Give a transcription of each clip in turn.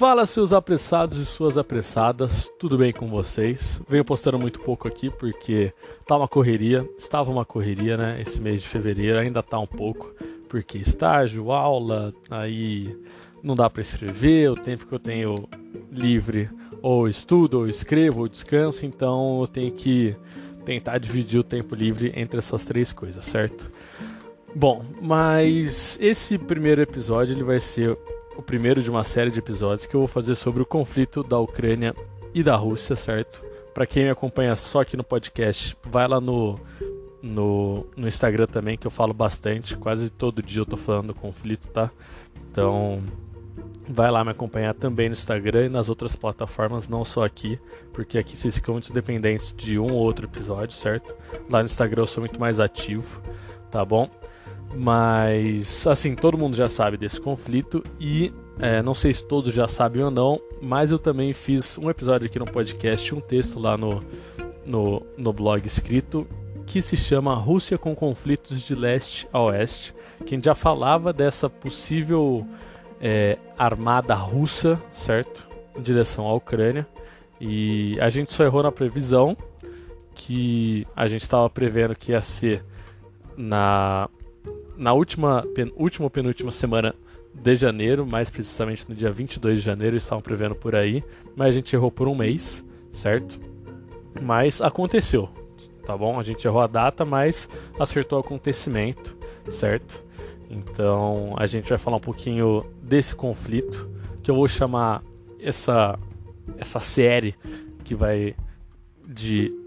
Fala seus apressados e suas apressadas, tudo bem com vocês? Venho postando muito pouco aqui porque tá uma correria, estava uma correria, né? Esse mês de fevereiro ainda tá um pouco, porque estágio, aula, aí não dá para escrever, o tempo que eu tenho livre ou estudo, ou escrevo, ou descanso, então eu tenho que tentar dividir o tempo livre entre essas três coisas, certo? Bom, mas esse primeiro episódio ele vai ser o primeiro de uma série de episódios que eu vou fazer sobre o conflito da Ucrânia e da Rússia, certo? Para quem me acompanha só aqui no podcast, vai lá no, no, no Instagram também, que eu falo bastante. Quase todo dia eu tô falando do conflito, tá? Então, vai lá me acompanhar também no Instagram e nas outras plataformas, não só aqui, porque aqui vocês ficam muito dependentes de um ou outro episódio, certo? Lá no Instagram eu sou muito mais ativo, tá bom? Mas, assim, todo mundo já sabe desse conflito e é, não sei se todos já sabem ou não, mas eu também fiz um episódio aqui no podcast, um texto lá no, no, no blog escrito que se chama Rússia com conflitos de leste a oeste, que a gente já falava dessa possível é, armada russa, certo? Em direção à Ucrânia. E a gente só errou na previsão, que a gente estava prevendo que ia ser na na última, pen, última ou penúltima semana de janeiro, mais precisamente no dia 22 de janeiro, estavam prevendo por aí, mas a gente errou por um mês, certo? Mas aconteceu, tá bom? A gente errou a data, mas acertou o acontecimento, certo? Então a gente vai falar um pouquinho desse conflito, que eu vou chamar essa, essa série que vai de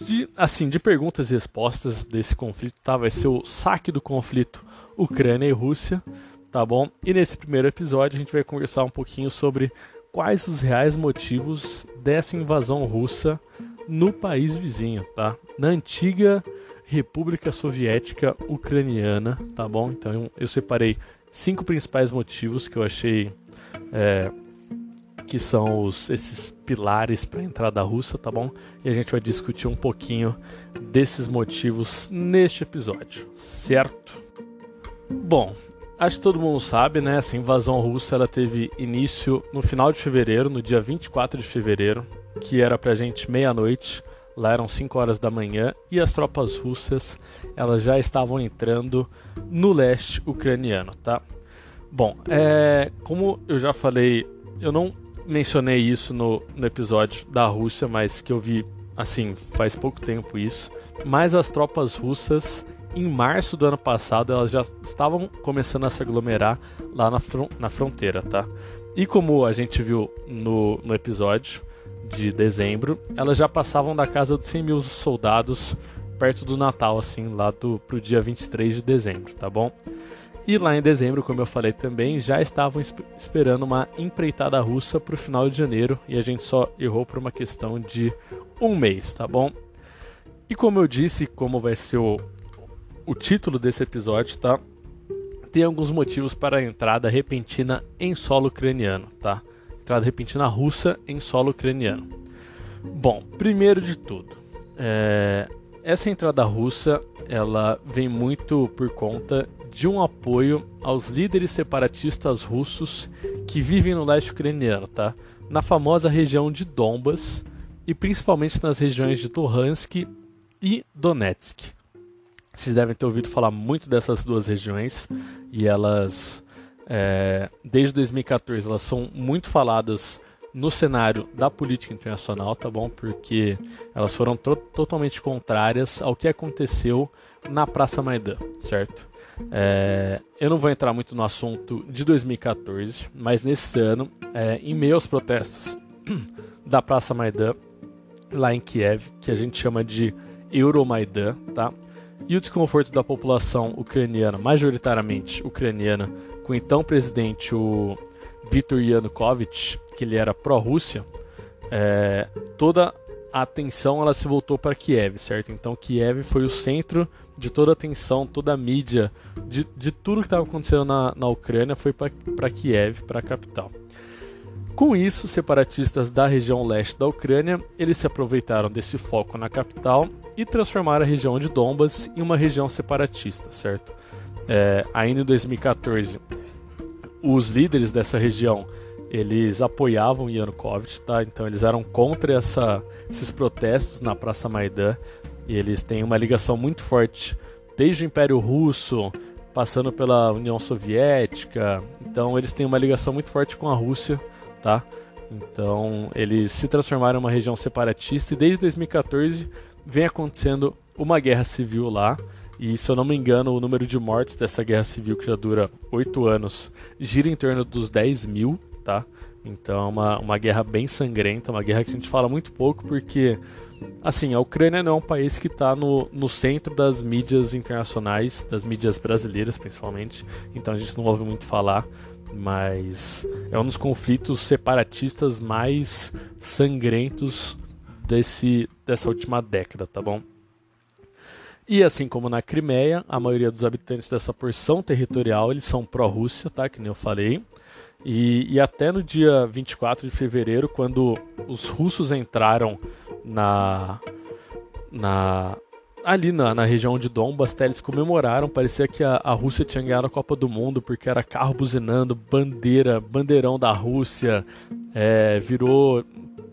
de, assim, de perguntas e respostas desse conflito, tá? Vai ser o saque do conflito Ucrânia e Rússia, tá bom? E nesse primeiro episódio a gente vai conversar um pouquinho sobre quais os reais motivos dessa invasão russa no país vizinho, tá? Na antiga República Soviética Ucraniana, tá bom? Então eu separei cinco principais motivos que eu achei é, que são os, esses pilares para a entrada russa, tá bom? E a gente vai discutir um pouquinho desses motivos neste episódio, certo? Bom, acho que todo mundo sabe, né? Essa invasão russa ela teve início no final de fevereiro, no dia 24 de fevereiro, que era pra gente meia-noite. Lá eram 5 horas da manhã e as tropas russas elas já estavam entrando no leste ucraniano, tá? Bom, é, como eu já falei, eu não mencionei isso no, no episódio da Rússia, mas que eu vi, assim, faz pouco tempo isso. Mas as tropas russas, em março do ano passado, elas já estavam começando a se aglomerar lá na, na fronteira, tá? E como a gente viu no, no episódio de dezembro, elas já passavam da casa dos 100 mil soldados perto do Natal, assim, lá do, pro dia 23 de dezembro, tá bom? E lá em dezembro, como eu falei também, já estavam esperando uma empreitada russa para o final de janeiro e a gente só errou por uma questão de um mês, tá bom? E como eu disse, como vai ser o, o título desse episódio, tá? Tem alguns motivos para a entrada repentina em solo ucraniano, tá? Entrada repentina russa em solo ucraniano. Bom, primeiro de tudo, é, essa entrada russa ela vem muito por conta de um apoio aos líderes separatistas russos que vivem no leste ucraniano, tá? Na famosa região de Donbas e principalmente nas regiões de Luhansk e Donetsk. Vocês devem ter ouvido falar muito dessas duas regiões e elas, é, desde 2014, elas são muito faladas no cenário da política internacional, tá bom? Porque elas foram totalmente contrárias ao que aconteceu na Praça Maidan, certo? É, eu não vou entrar muito no assunto de 2014, mas nesse ano, é, em meio aos protestos da Praça Maidan, lá em Kiev, que a gente chama de Euromaidan, tá? E o desconforto da população ucraniana, majoritariamente ucraniana, com o então presidente, o Viktor Yanukovych, que ele era pró-Rússia, é, toda a atenção ela se voltou para Kiev, certo? Então Kiev foi o centro de toda a atenção, toda a mídia, de, de tudo que estava acontecendo na, na Ucrânia foi para Kiev, para a capital. Com isso, separatistas da região leste da Ucrânia, eles se aproveitaram desse foco na capital e transformaram a região de Donbas em uma região separatista, certo? É, ainda em 2014, os líderes dessa região eles apoiavam Yanukovych, tá? Então eles eram contra essa, esses protestos na Praça Maidan e eles têm uma ligação muito forte desde o Império Russo, passando pela União Soviética. Então eles têm uma ligação muito forte com a Rússia, tá? Então eles se transformaram em uma região separatista e desde 2014 vem acontecendo uma guerra civil lá. E se eu não me engano, o número de mortes dessa guerra civil, que já dura oito anos, gira em torno dos 10 mil, tá? Então é uma, uma guerra bem sangrenta, uma guerra que a gente fala muito pouco porque, assim, a Ucrânia não é um país que está no, no centro das mídias internacionais, das mídias brasileiras principalmente, então a gente não ouve muito falar, mas é um dos conflitos separatistas mais sangrentos desse, dessa última década, tá bom? E assim como na Crimeia, a maioria dos habitantes dessa porção territorial eles são pró-Rússia, tá? Que nem eu falei. E, e, até no dia 24 de fevereiro, quando os russos entraram na, na ali na, na região de Donbass, até eles comemoraram, parecia que a, a Rússia tinha ganhado a Copa do Mundo, porque era carro buzinando, bandeira, bandeirão da Rússia, é, virou,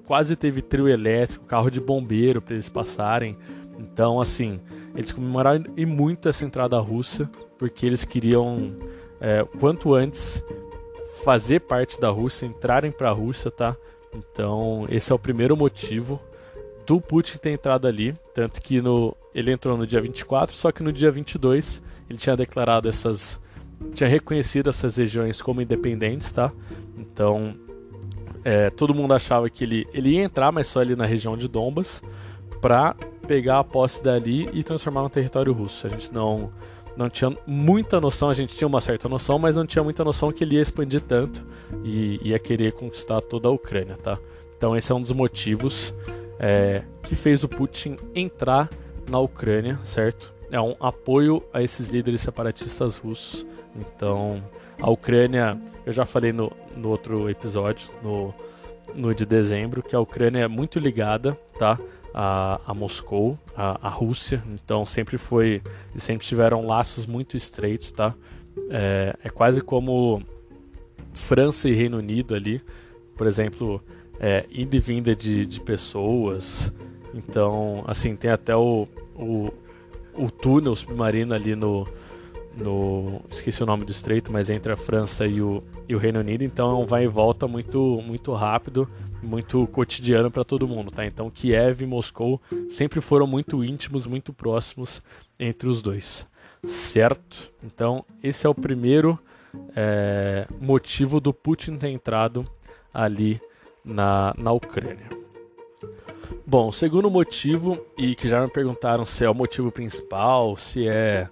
quase teve trio elétrico, carro de bombeiro para eles passarem. Então, assim, eles comemoraram e muito essa entrada russa, porque eles queriam, é, quanto antes, fazer parte da Rússia, entrarem para a Rússia, tá? Então, esse é o primeiro motivo do Putin ter entrado ali, tanto que no, ele entrou no dia 24, só que no dia 22 ele tinha declarado essas tinha reconhecido essas regiões como independentes, tá? Então, é, todo mundo achava que ele, ele ia entrar, mas só ali na região de Donbas, para pegar a posse dali e transformar no território russo. A gente não não tinha muita noção, a gente tinha uma certa noção, mas não tinha muita noção que ele ia expandir tanto e ia querer conquistar toda a Ucrânia, tá? Então esse é um dos motivos é, que fez o Putin entrar na Ucrânia, certo? É um apoio a esses líderes separatistas russos. Então a Ucrânia, eu já falei no, no outro episódio, no, no de dezembro, que a Ucrânia é muito ligada, tá? A, a Moscou, a, a, Rússia, então sempre foi, sempre tiveram laços muito estreitos, tá? É, é quase como França e Reino Unido ali, por exemplo, é, ida e vinda de, de pessoas, então, assim, tem até o, o, o túnel submarino ali no, no esqueci o nome do estreito, mas entre a França e o, e o Reino Unido, então é um vai e volta muito muito rápido, muito cotidiano para todo mundo, tá? Então Kiev e Moscou sempre foram muito íntimos, muito próximos entre os dois, certo? Então esse é o primeiro é, motivo do Putin ter entrado ali na, na Ucrânia. Bom, segundo motivo, e que já me perguntaram se é o motivo principal, se é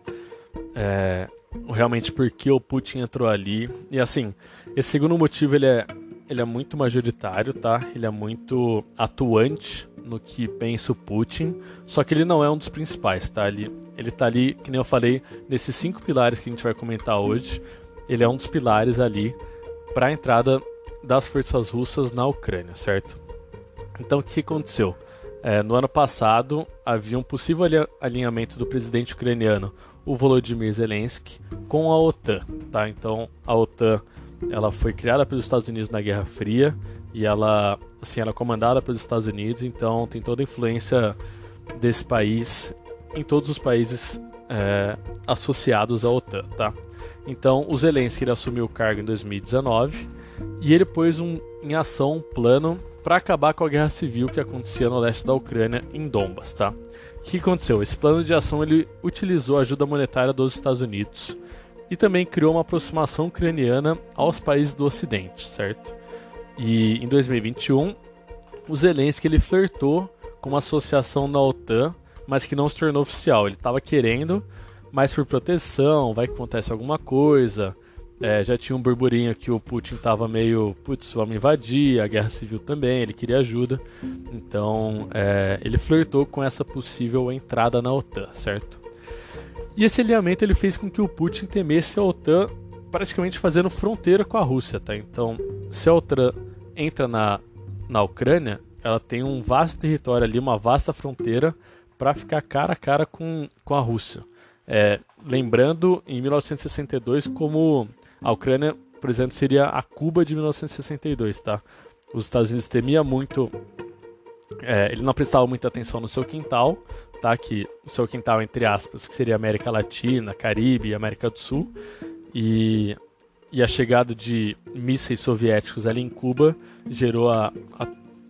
é, realmente porque o Putin entrou ali. E assim, esse segundo motivo ele é, ele é muito majoritário, tá? Ele é muito atuante no que pensa o Putin, só que ele não é um dos principais, tá? Ele, ele tá ali, que nem eu falei, nesses cinco pilares que a gente vai comentar hoje, ele é um dos pilares ali para a entrada das forças russas na Ucrânia, certo? Então o que aconteceu? É, no ano passado havia um possível alinhamento do presidente ucraniano o Volodymyr Zelensky com a OTAN, tá? Então a OTAN ela foi criada pelos Estados Unidos na Guerra Fria e ela assim ela é comandada pelos Estados Unidos, então tem toda a influência desse país em todos os países é, associados à OTAN, tá? Então o Zelensky ele assumiu o cargo em 2019 e ele pôs um, em ação um plano para acabar com a guerra civil que acontecia no leste da Ucrânia em Donbas, tá? O que aconteceu? Esse plano de ação ele utilizou a ajuda monetária dos Estados Unidos e também criou uma aproximação ucraniana aos países do Ocidente, certo? E em 2021, o Zelensky ele flertou com uma associação na OTAN, mas que não se tornou oficial. Ele estava querendo, mas por proteção, vai que acontece alguma coisa, é, já tinha um burburinho que o Putin estava meio, putz, vamos invadir, a guerra civil também, ele queria ajuda. Então, é, ele flertou com essa possível entrada na OTAN, certo? E esse alinhamento ele fez com que o Putin temesse a OTAN praticamente fazendo fronteira com a Rússia, tá? Então, se a OTAN entra na, na Ucrânia, ela tem um vasto território ali, uma vasta fronteira para ficar cara a cara com, com a Rússia. É, lembrando em 1962 como a Ucrânia por exemplo, seria a Cuba de 1962, tá? Os Estados Unidos temia muito, é, ele não prestava muita atenção no seu quintal, tá? Que o seu quintal entre aspas, que seria América Latina, Caribe América do Sul, e, e a chegada de mísseis soviéticos ali em Cuba gerou a, a,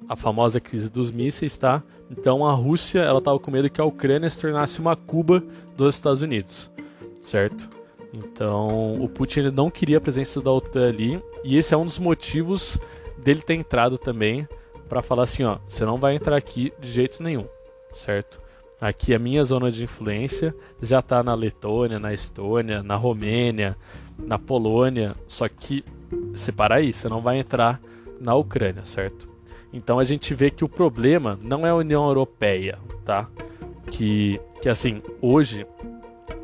a famosa crise dos mísseis, tá? Então a Rússia ela estava com medo que a Ucrânia se tornasse uma Cuba dos Estados Unidos, certo? Então o Putin ele não queria a presença da OTAN ali e esse é um dos motivos dele ter entrado também para falar assim, ó, você não vai entrar aqui de jeito nenhum, certo? Aqui a minha zona de influência já está na Letônia, na Estônia, na Romênia, na Polônia, só que separa aí, você não vai entrar na Ucrânia, certo? Então a gente vê que o problema não é a União Europeia, tá? Que, que assim, hoje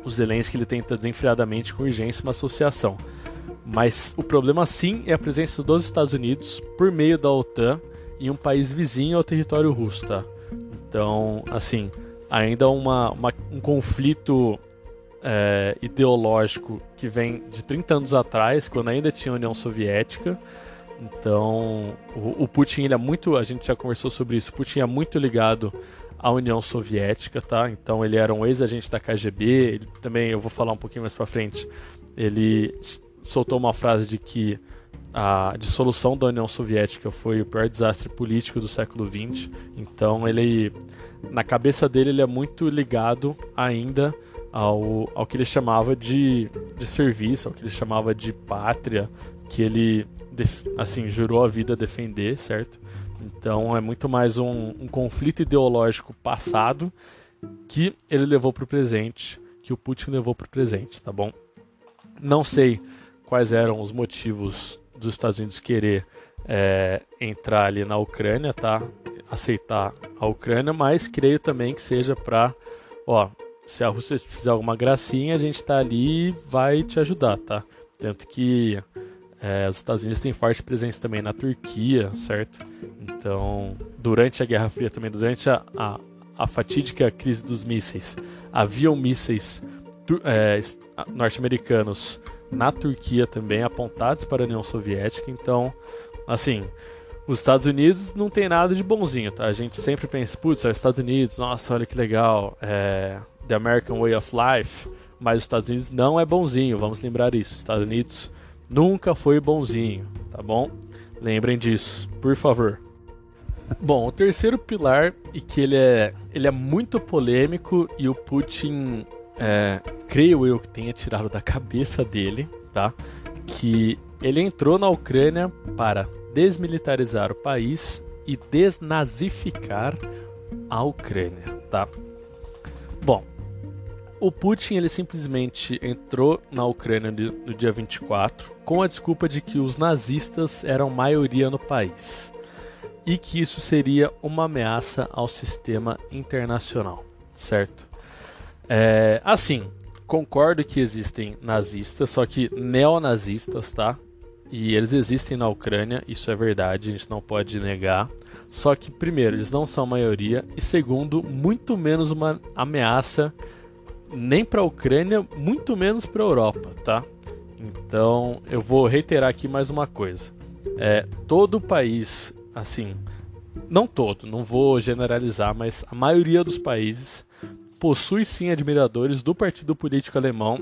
o Zelensky ele tenta desenfreadamente com urgência uma associação. Mas o problema sim é a presença dos Estados Unidos por meio da OTAN em um país vizinho ao território russo, tá? Então, assim, ainda uma, uma um conflito é, ideológico que vem de 30 anos atrás, quando ainda tinha a União Soviética, então, o, o, Putin ele é muito, a gente já conversou sobre isso. O Putin é muito ligado à União Soviética, tá? Então, ele era um ex-agente da KGB. Ele também, eu vou falar um pouquinho mais para frente. Ele soltou uma frase de que a dissolução da União Soviética foi o pior desastre político do século XX. Então, ele, na cabeça dele, ele é muito ligado ainda ao, ao que ele chamava de, de serviço, ao que ele chamava de pátria, que ele assim jurou a vida defender, certo? Então é muito mais um, um conflito ideológico passado que ele levou para o presente, que o Putin levou para o presente, tá bom? Não sei quais eram os motivos dos Estados Unidos querer é, entrar ali na Ucrânia, tá? Aceitar a Ucrânia, mas creio também que seja para, ó, se a Rússia fizer alguma gracinha, a gente está ali e vai te ajudar, tá? Tanto que é, os Estados Unidos têm forte presença também na Turquia, certo? Então, durante a Guerra Fria também, durante a, a, a fatídica crise dos mísseis, haviam mísseis é, norte-americanos na Turquia também apontados para a União Soviética. Então, assim, os Estados Unidos não tem nada de bonzinho, tá? A gente sempre pensa, putz, os Estados Unidos, nossa, olha que legal, é, The American Way of Life, mas os Estados Unidos não é bonzinho, vamos lembrar isso. Os Estados Unidos nunca foi bonzinho, tá bom? Lembrem disso, por favor. Bom, o terceiro pilar, e que ele é, ele é muito polêmico, e o Putin, é, creio eu que tenha tirado da cabeça dele, tá? Que ele entrou na Ucrânia para desmilitarizar o país e desnazificar a Ucrânia, tá? Bom, o Putin ele simplesmente entrou na Ucrânia no dia 24 com a desculpa de que os nazistas eram maioria no país e que isso seria uma ameaça ao sistema internacional, certo? É, assim, concordo que existem nazistas, só que neonazistas, tá? E eles existem na Ucrânia, isso é verdade, a gente não pode negar. Só que, primeiro, eles não são maioria, e segundo, muito menos uma ameaça nem para a Ucrânia, muito menos para a Europa, tá? Então eu vou reiterar aqui mais uma coisa. É, todo país, assim, não todo, não vou generalizar, mas a maioria dos países possui sim admiradores do partido político alemão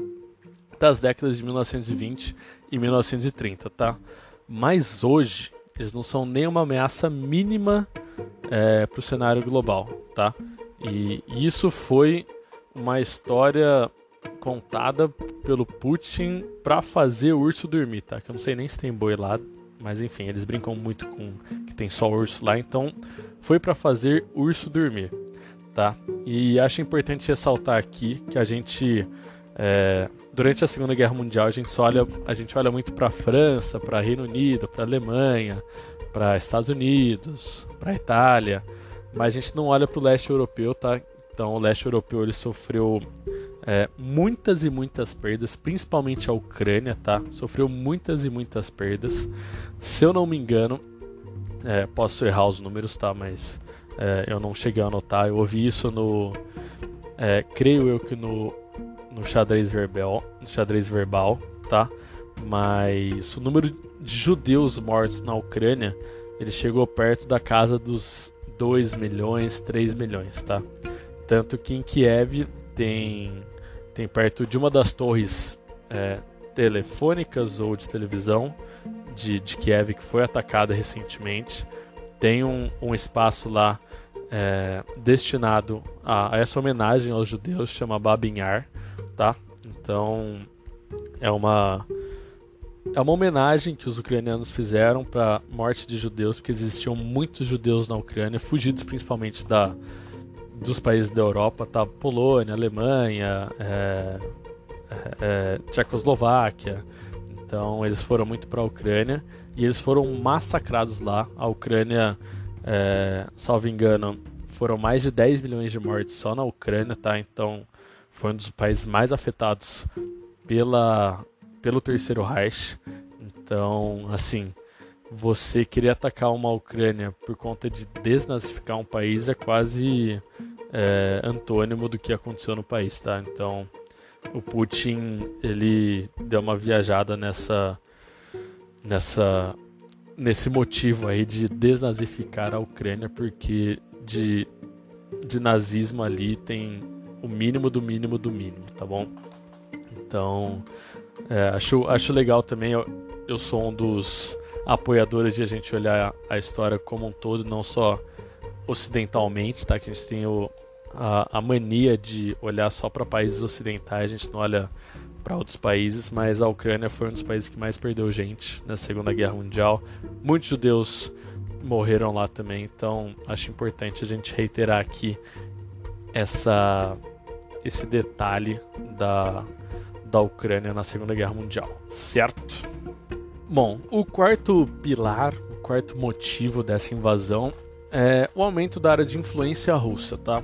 das décadas de 1920 e 1930, tá? Mas hoje eles não são nem uma ameaça mínima é, para o cenário global, tá? E isso foi uma história contada pelo Putin para fazer o urso dormir, tá? Que eu não sei nem se tem boi lá, mas enfim, eles brincam muito com que tem só urso lá, então foi para fazer urso dormir, tá? E acho importante ressaltar aqui que a gente é, durante a Segunda Guerra Mundial a gente olha, a gente olha muito para a França, para Reino Unido, para Alemanha, para Estados Unidos, para Itália, mas a gente não olha para o leste europeu, tá? Então, o leste europeu ele sofreu é, muitas e muitas perdas, principalmente a Ucrânia, tá? Sofreu muitas e muitas perdas. Se eu não me engano, é, posso errar os números, tá? Mas é, eu não cheguei a anotar. Eu ouvi isso no, é, creio eu que no, no xadrez verbal, no xadrez verbal, tá? mas o número de judeus mortos na Ucrânia ele chegou perto da casa dos 2 milhões, 3 milhões, tá? Tanto que em Kiev tem, tem perto de uma das torres é, telefônicas ou de televisão de, de Kiev que foi atacada recentemente. Tem um, um espaço lá é, destinado a, a, essa homenagem aos judeus, chama Babin Yar, tá? Então é uma é uma homenagem que os ucranianos fizeram para morte de judeus, porque existiam muitos judeus na Ucrânia, fugidos principalmente da dos países da Europa, tá? Polônia, Alemanha, é, é, é Tchecoslováquia. Então eles foram muito para a Ucrânia e eles foram massacrados lá. A Ucrânia, é, salvo engano, foram mais de 10 milhões de mortes só na Ucrânia, tá? Então foi um dos países mais afetados pela, pelo Terceiro Reich. Então, assim, você querer atacar uma Ucrânia por conta de desnazificar um país é quase é, antônimo do que aconteceu no país, tá? Então, o Putin ele deu uma viajada nessa nessa nesse motivo aí de desnazificar a Ucrânia porque de de nazismo ali tem o mínimo do mínimo do mínimo, tá bom? Então, é, acho, acho legal também. Eu, eu sou um dos apoiadores de a gente olhar a história como um todo, não só ocidentalmente, tá? Que a gente tem o, a, a mania de olhar só para países ocidentais, a gente não olha para outros países, mas a Ucrânia foi um dos países que mais perdeu gente na Segunda Guerra Mundial. Muitos judeus morreram lá também, então acho importante a gente reiterar aqui essa esse detalhe da, da Ucrânia na Segunda Guerra Mundial, certo? Bom, o quarto pilar, o quarto motivo dessa invasão é o aumento da área de influência russa, tá?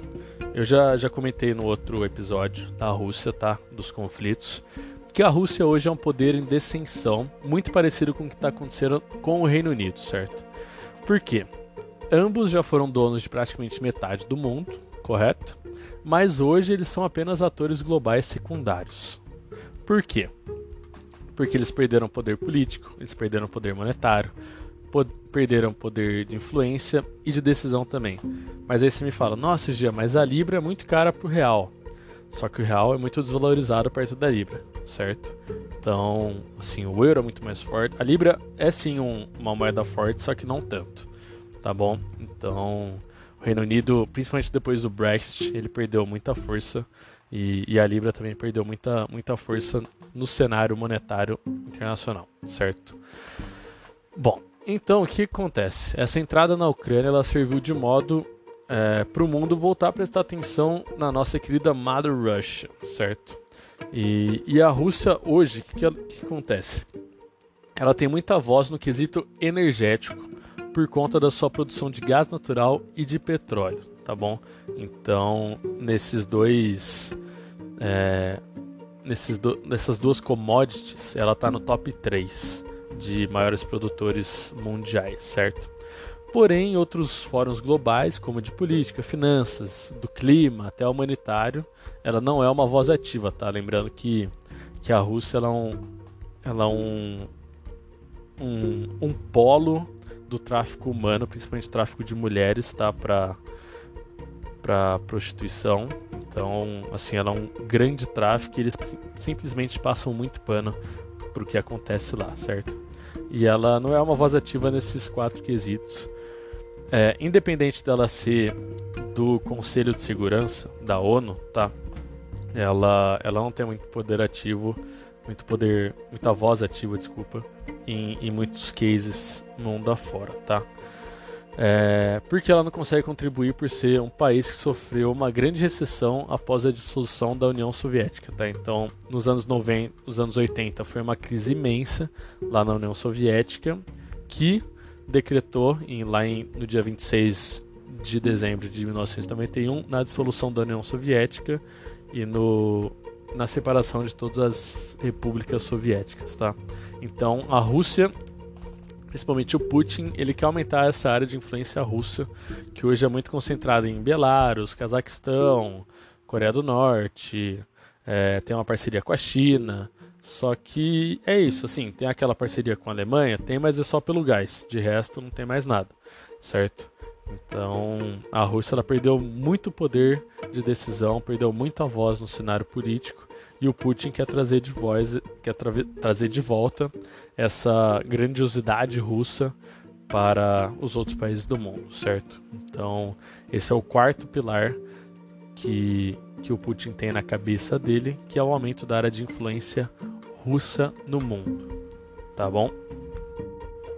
Eu já, já comentei no outro episódio da Rússia, tá? Dos conflitos, que a Rússia hoje é um poder em descensão, muito parecido com o que está acontecendo com o Reino Unido, certo? Por quê? Ambos já foram donos de praticamente metade do mundo, correto? Mas hoje eles são apenas atores globais secundários. Por quê? Porque eles perderam poder político, eles perderam poder monetário, perderam poder de influência e de decisão também. Mas aí você me fala, nossa, Gia, mas a Libra é muito cara pro real. Só que o real é muito desvalorizado perto da Libra, certo? Então, assim, o euro é muito mais forte. A Libra é sim um, uma moeda forte, só que não tanto, tá bom? Então, o Reino Unido, principalmente depois do Brexit, ele perdeu muita força e, e, a Libra também perdeu muita, muita força no cenário monetário internacional, certo? Bom, então o que acontece? Essa entrada na Ucrânia ela serviu de modo é, para o mundo voltar a prestar atenção na nossa querida Mother Russia, certo? E, e a Rússia hoje, o que, que, acontece? Ela tem muita voz no quesito energético por conta da sua produção de gás natural e de petróleo, tá bom? Então, nesses dois. É, nesses do, nessas duas commodities, ela está no top 3 de maiores produtores mundiais, certo? Porém, outros fóruns globais, como de política, finanças, do clima até humanitário, ela não é uma voz ativa, tá? Lembrando que, que a Rússia ela é, um, ela é um, um, um polo do tráfico humano, principalmente tráfico de mulheres, tá? Para para prostituição. Então, assim, ela é um grande tráfico e eles simplesmente passam muito pano pro que acontece lá, certo? E ela não é uma voz ativa nesses quatro quesitos. É, independente dela ser do Conselho de Segurança da ONU, tá? Ela, ela não tem muito poder ativo, muito poder, muita voz ativa, desculpa, em, em muitos cases mundo afora, tá? É, porque ela não consegue contribuir por ser um país que sofreu uma grande recessão após a dissolução da União Soviética. Tá? Então, nos anos 90, nos anos 80 foi uma crise imensa lá na União Soviética que decretou em, lá em, no dia 26 de dezembro de 1991 na dissolução da União Soviética e no, na separação de todas as repúblicas soviéticas. Tá? Então, a Rússia principalmente o Putin, ele quer aumentar essa área de influência russa, que hoje é muito concentrada em Belarus, Cazaquistão, Coreia do Norte, é, tem uma parceria com a China, Só que é isso, assim, tem aquela parceria com a Alemanha, tem, mas é só pelo gás. De resto, não tem mais nada, certo? Então, a Rússia ela perdeu muito poder de decisão, perdeu muita voz no cenário político e o Putin quer trazer de voz, quer tra trazer de volta essa grandiosidade russa para os outros países do mundo, certo? Então, esse é o quarto pilar que, que o Putin tem na cabeça dele, que é o aumento da área de influência russa no mundo, tá bom?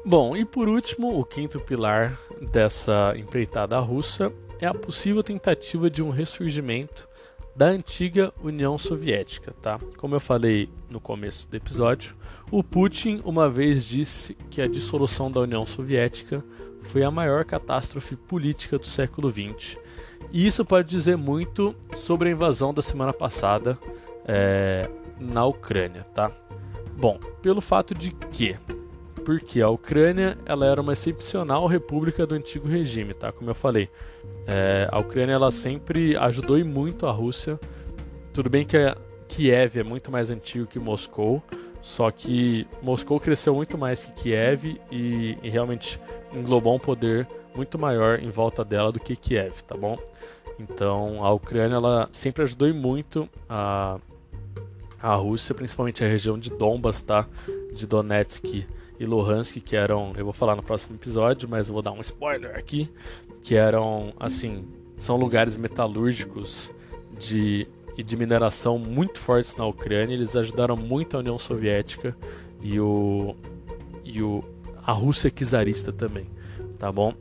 Bom, e por último, o quinto pilar dessa empreitada russa é a possível tentativa de um ressurgimento da antiga União Soviética, tá? Como eu falei no começo do episódio, o Putin uma vez disse que a dissolução da União Soviética foi a maior catástrofe política do século XX. E isso pode dizer muito sobre a invasão da semana passada é, na Ucrânia, tá? Bom, pelo fato de que porque a Ucrânia ela era uma excepcional república do antigo regime, tá? Como eu falei, é, a Ucrânia ela sempre ajudou e muito a Rússia. Tudo bem que a Kiev é muito mais antigo que Moscou, só que Moscou cresceu muito mais que Kiev e, e realmente englobou um poder muito maior em volta dela do que Kiev, tá bom? Então a Ucrânia ela sempre ajudou e muito a, a Rússia, principalmente a região de Donbas, tá? De Donetsk e Luhansk, que eram, eu vou falar no próximo episódio, mas eu vou dar um spoiler aqui, que eram, assim, são lugares metalúrgicos de, e de mineração muito fortes na Ucrânia. Eles ajudaram muito a União Soviética e, o, e o, a Rússia czarista também, tá bom?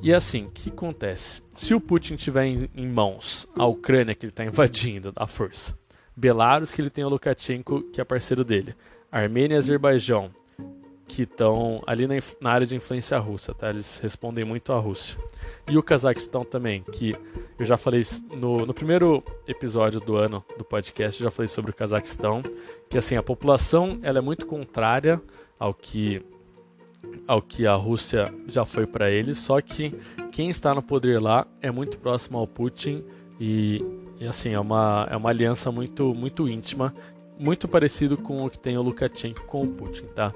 E assim, o que acontece? Se o Putin tiver em, em mãos a Ucrânia, que ele está invadindo à força, Belarus, que ele tem o Lukashenko, que é parceiro dele, Armênia e Azerbaijão, que estão ali na, na, área de influência russa, tá? Eles respondem muito à Rússia. E o Cazaquistão também, que eu já falei no, no primeiro episódio do ano do podcast, já falei sobre o Cazaquistão, que assim, a população ela é muito contrária ao que ao que a Rússia já foi para eles, só que quem está no poder lá é muito próximo ao Putin e, e assim, é uma, é uma aliança muito, muito íntima muito parecido com o que tem o Lukashenko com o Putin, tá?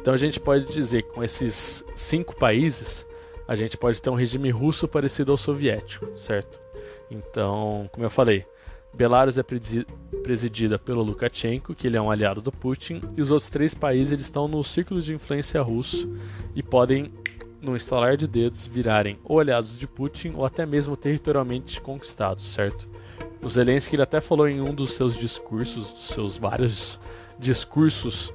Então a gente pode dizer que com esses cinco países a gente pode ter um regime russo parecido ao soviético, certo? Então, como eu falei, Belarus é presidida pelo Lukashenko, que ele é um aliado do Putin, e os outros três países eles estão no círculo de influência russo e podem, no instalar de dedos, virarem ou aliados de Putin ou até mesmo territorialmente conquistados, certo? O Zelensky ele até falou em um dos seus discursos, dos seus vários discursos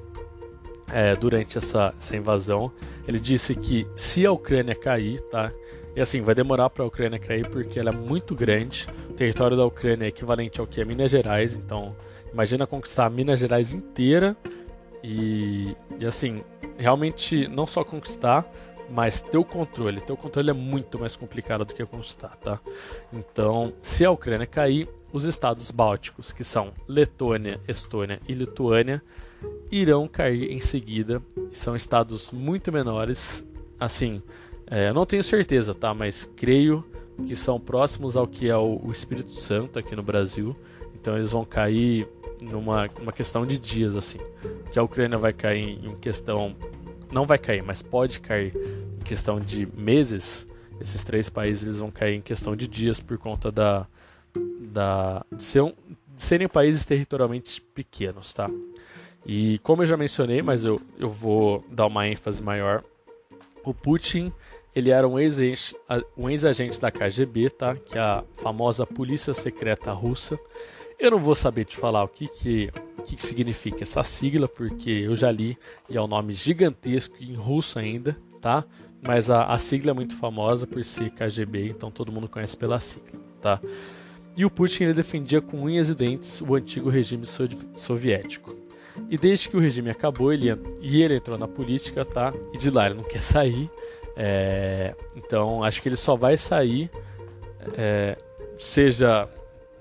é, durante essa, essa invasão, ele disse que se a Ucrânia cair, tá? E assim, vai demorar para a Ucrânia cair porque ela é muito grande. O território da Ucrânia é equivalente ao que é Minas Gerais, então imagina conquistar Minas Gerais inteira e, e assim, realmente não só conquistar, mas ter o controle, ter o controle é muito mais complicado do que conquistar, tá? Então, se a Ucrânia cair, os estados bálticos, que são Letônia, Estônia e Lituânia, irão cair em seguida. São estados muito menores. Assim, é, não tenho certeza, tá? Mas creio que são próximos ao que é o, o Espírito Santo aqui no Brasil. Então eles vão cair numa uma questão de dias, assim. Que a Ucrânia vai cair em questão. Não vai cair, mas pode cair em questão de meses. Esses três países eles vão cair em questão de dias por conta da, da, de, ser um, de serem países territorialmente pequenos, tá? E como eu já mencionei, mas eu, eu vou dar uma ênfase maior, o Putin ele era um ex-agente um ex da KGB, tá? Que é a famosa Polícia Secreta Russa. Eu não vou saber te falar o que, que, que, que significa essa sigla, porque eu já li e é um nome gigantesco em russo ainda, tá? Mas a, a sigla é muito famosa por ser KGB, então todo mundo conhece pela sigla, tá? E o Putin ele defendia com unhas e dentes o antigo regime soviético. E desde que o regime acabou, ele e ele entrou na política, tá? E de lá ele não quer sair. É, então acho que ele só vai sair, é, seja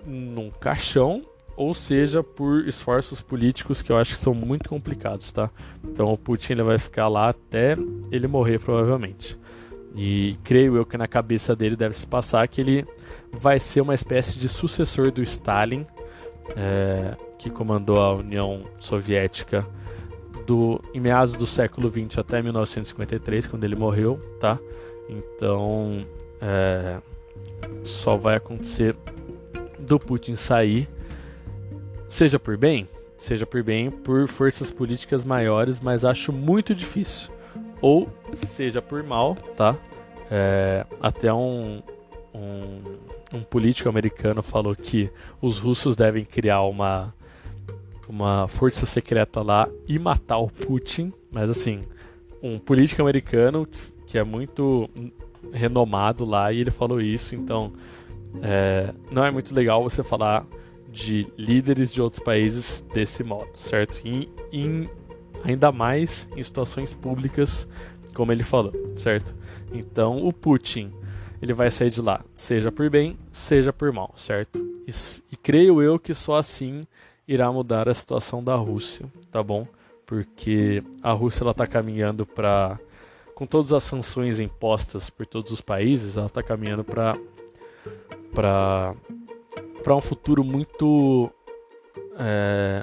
num caixão ou seja por esforços políticos que eu acho que são muito complicados, tá? Então o Putin ele vai ficar lá até ele morrer provavelmente. E creio eu que na cabeça dele deve se passar que ele vai ser uma espécie de sucessor do Stalin é, que comandou a União Soviética do, em meados do século XX até 1953, quando ele morreu, tá? Então, é, só vai acontecer do Putin sair, seja por bem, seja por bem por forças políticas maiores, mas acho muito difícil. Ou seja por mal, tá? É, até um, um, um político americano falou que os russos devem criar uma uma força secreta lá e matar o Putin, mas assim, um político americano que é muito renomado lá e ele falou isso, então é, não é muito legal você falar de líderes de outros países desse modo, certo? E, ainda mais em situações públicas, como ele falou, certo? Então o Putin ele vai sair de lá, seja por bem, seja por mal, certo? E, e creio eu que só assim irá mudar a situação da Rússia, tá bom? Porque a Rússia ela está caminhando para, com todas as sanções impostas por todos os países, ela está caminhando para para para um futuro muito é,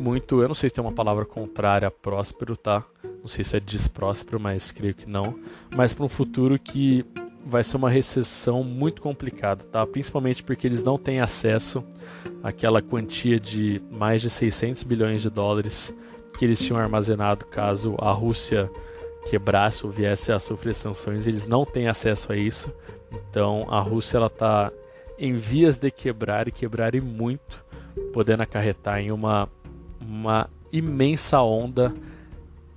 muito, eu não sei se tem uma palavra contrária a próspero, tá? Não sei se é despróspero, mas creio que não. Mas para um futuro que vai ser uma recessão muito complicada, tá? Principalmente porque eles não têm acesso àquela quantia de mais de 600 bilhões de dólares que eles tinham armazenado caso a Rússia quebrasse ou viesse a sofrer sanções. Eles não têm acesso a isso. Então a Rússia ela está em vias de quebrar e quebrar e muito, podendo acarretar em uma, uma imensa onda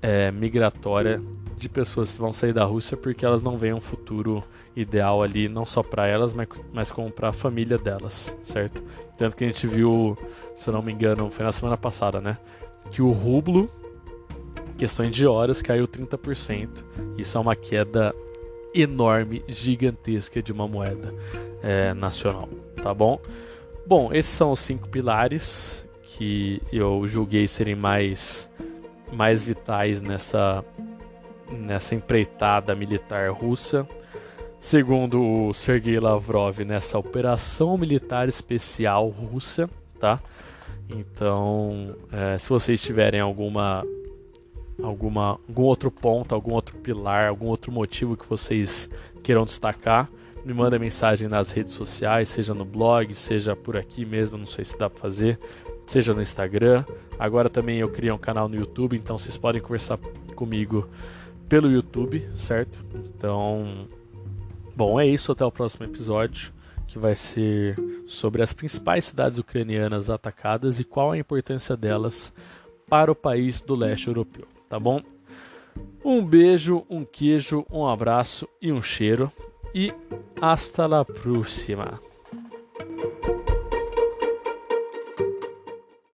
é, migratória de pessoas que vão sair da Rússia porque elas não veem um futuro ideal ali, não só para elas, mas, mas como para a família delas, certo? Tanto que a gente viu, se eu não me engano, foi na semana passada, né? Que o rublo, questões de horas, caiu 30%. Isso é uma queda enorme, gigantesca de uma moeda é, nacional, tá bom? Bom, esses são os cinco pilares que eu julguei serem mais, mais vitais nessa, nessa empreitada militar russa. Segundo o Sergei Lavrov, nessa operação militar especial russa, tá? Então, é, se vocês tiverem alguma, alguma, algum outro ponto, algum outro pilar, algum outro motivo que vocês queiram destacar, me manda mensagem nas redes sociais, seja no blog, seja por aqui mesmo, não sei se dá para fazer, seja no Instagram. Agora também eu criei um canal no YouTube, então vocês podem conversar comigo pelo YouTube, certo? Então, bom, é isso. Até o próximo episódio, que vai ser sobre as principais cidades ucranianas atacadas e qual a importância delas para o país do leste europeu, tá bom? Um beijo, um queijo, um abraço e um cheiro. E hasta la próxima.